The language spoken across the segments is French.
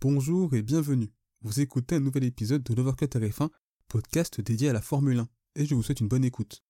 Bonjour et bienvenue. Vous écoutez un nouvel épisode de l'Overcut RF1, podcast dédié à la Formule 1, et je vous souhaite une bonne écoute.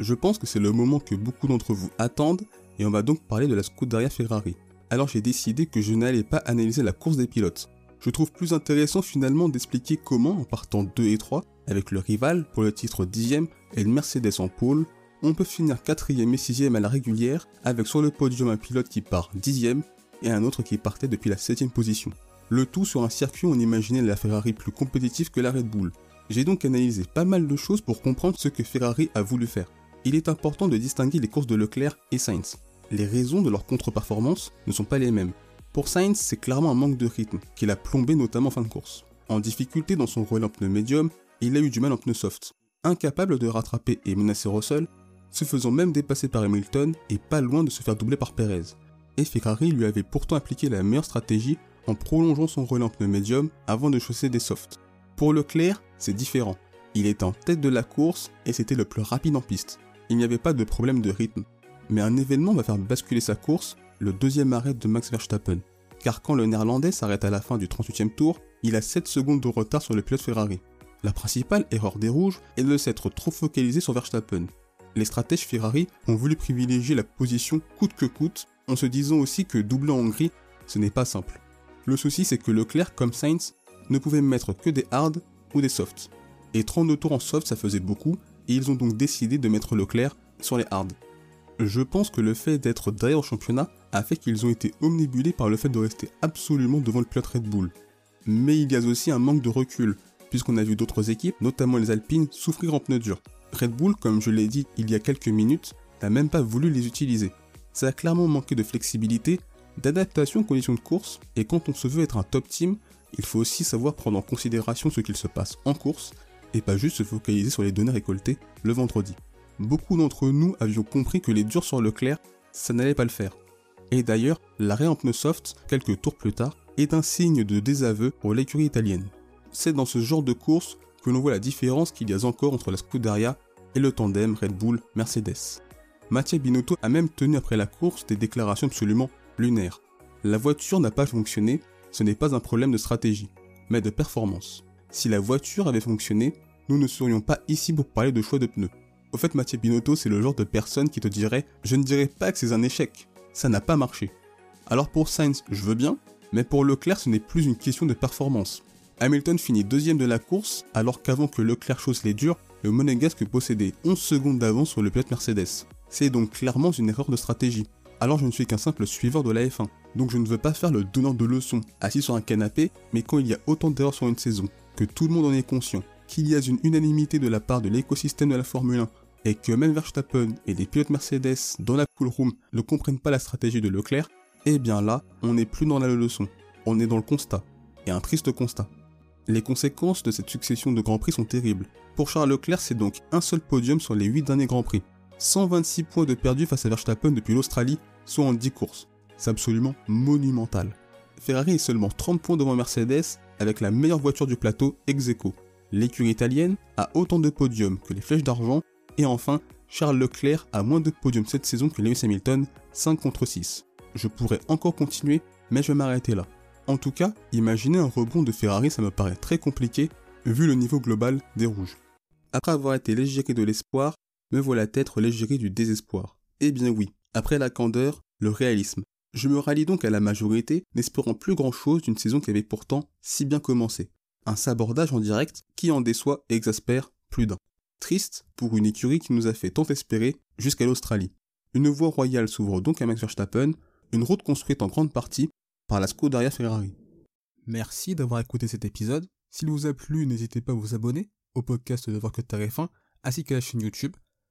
Je pense que c'est le moment que beaucoup d'entre vous attendent, et on va donc parler de la Scuderia Ferrari. Alors j'ai décidé que je n'allais pas analyser la course des pilotes. Je trouve plus intéressant finalement d'expliquer comment, en partant 2 et 3, avec le rival pour le titre 10ème et le Mercedes en pôle, on peut finir 4ème et 6ème à la régulière, avec sur le podium un pilote qui part 10ème et un autre qui partait depuis la 7ème position. Le tout sur un circuit où on imaginait la Ferrari plus compétitive que la Red Bull. J'ai donc analysé pas mal de choses pour comprendre ce que Ferrari a voulu faire. Il est important de distinguer les courses de Leclerc et Sainz. Les raisons de leur contre-performance ne sont pas les mêmes. Pour Sainz, c'est clairement un manque de rythme qu'il a plombé notamment en fin de course. En difficulté dans son relais en pneu médium, il a eu du mal en pneu soft. Incapable de rattraper et menacer Russell, se faisant même dépasser par Hamilton et pas loin de se faire doubler par Perez. Et Ferrari lui avait pourtant appliqué la meilleure stratégie en prolongeant son relais médium avant de chausser des softs. Pour Leclerc, c'est différent. Il était en tête de la course et c'était le plus rapide en piste. Il n'y avait pas de problème de rythme. Mais un événement va faire basculer sa course, le deuxième arrêt de Max Verstappen. Car quand le néerlandais s'arrête à la fin du 38e tour, il a 7 secondes de retard sur le pilote Ferrari. La principale erreur des rouges est de s'être trop focalisé sur Verstappen. Les stratèges Ferrari ont voulu privilégier la position coûte que coûte, en se disant aussi que doubler en Hongrie, ce n'est pas simple. Le souci c'est que Leclerc comme Sainz ne pouvaient mettre que des hard ou des softs. Et 32 tours en soft ça faisait beaucoup, et ils ont donc décidé de mettre Leclerc sur les hard. Je pense que le fait d'être derrière au championnat a fait qu'ils ont été omnibulés par le fait de rester absolument devant le pilote Red Bull. Mais il y a aussi un manque de recul, puisqu'on a vu d'autres équipes, notamment les Alpines, souffrir en pneus durs. Red Bull, comme je l'ai dit il y a quelques minutes, n'a même pas voulu les utiliser. Ça a clairement manqué de flexibilité, d'adaptation aux conditions de course, et quand on se veut être un top team, il faut aussi savoir prendre en considération ce qu'il se passe en course, et pas juste se focaliser sur les données récoltées le vendredi. Beaucoup d'entre nous avions compris que les durs sur Leclerc, ça n'allait pas le faire. Et d'ailleurs, l'arrêt en pneu soft, quelques tours plus tard, est un signe de désaveu pour l'écurie italienne. C'est dans ce genre de course que l'on voit la différence qu'il y a encore entre la Scuderia et le tandem Red Bull-Mercedes. Mathieu Binotto a même tenu après la course des déclarations absolument lunaires. La voiture n'a pas fonctionné, ce n'est pas un problème de stratégie, mais de performance. Si la voiture avait fonctionné, nous ne serions pas ici pour parler de choix de pneus. Au fait, Mathieu Binotto, c'est le genre de personne qui te dirait Je ne dirais pas que c'est un échec, ça n'a pas marché. Alors pour Sainz, je veux bien, mais pour Leclerc, ce n'est plus une question de performance. Hamilton finit deuxième de la course, alors qu'avant que Leclerc chausse les durs, le monégasque possédait 11 secondes d'avance sur le pilote Mercedes. C'est donc clairement une erreur de stratégie. Alors je ne suis qu'un simple suiveur de la F1, donc je ne veux pas faire le donneur de leçons, assis sur un canapé, mais quand il y a autant d'erreurs sur une saison, que tout le monde en est conscient, qu'il y a une unanimité de la part de l'écosystème de la Formule 1, et que même Verstappen et des pilotes Mercedes dans la cool room ne comprennent pas la stratégie de Leclerc, eh bien là, on n'est plus dans la leçon, on est dans le constat, et un triste constat. Les conséquences de cette succession de Grands Prix sont terribles. Pour Charles Leclerc, c'est donc un seul podium sur les 8 derniers Grands Prix. 126 points de perdu face à Verstappen depuis l'Australie, soit en 10 courses. C'est absolument monumental. Ferrari est seulement 30 points devant Mercedes avec la meilleure voiture du plateau ex. L'écurie italienne a autant de podiums que les flèches d'argent. Et enfin, Charles Leclerc a moins de podiums cette saison que Lewis Hamilton, 5 contre 6. Je pourrais encore continuer, mais je vais m'arrêter là. En tout cas, imaginer un rebond de Ferrari, ça me paraît très compliqué vu le niveau global des rouges. Après avoir été l'égérie de l'espoir, me voilà être l'égérie du désespoir. Eh bien oui, après la candeur, le réalisme. Je me rallie donc à la majorité, n'espérant plus grand chose d'une saison qui avait pourtant si bien commencé. Un sabordage en direct qui en déçoit et exaspère plus d'un. Triste pour une écurie qui nous a fait tant espérer jusqu'à l'Australie. Une voie royale s'ouvre donc à Max Verstappen, une route construite en grande partie par la Scuderia Ferrari. Merci d'avoir écouté cet épisode. S'il vous a plu, n'hésitez pas à vous abonner au podcast de Voir que Tarif 1 ainsi qu'à la chaîne YouTube.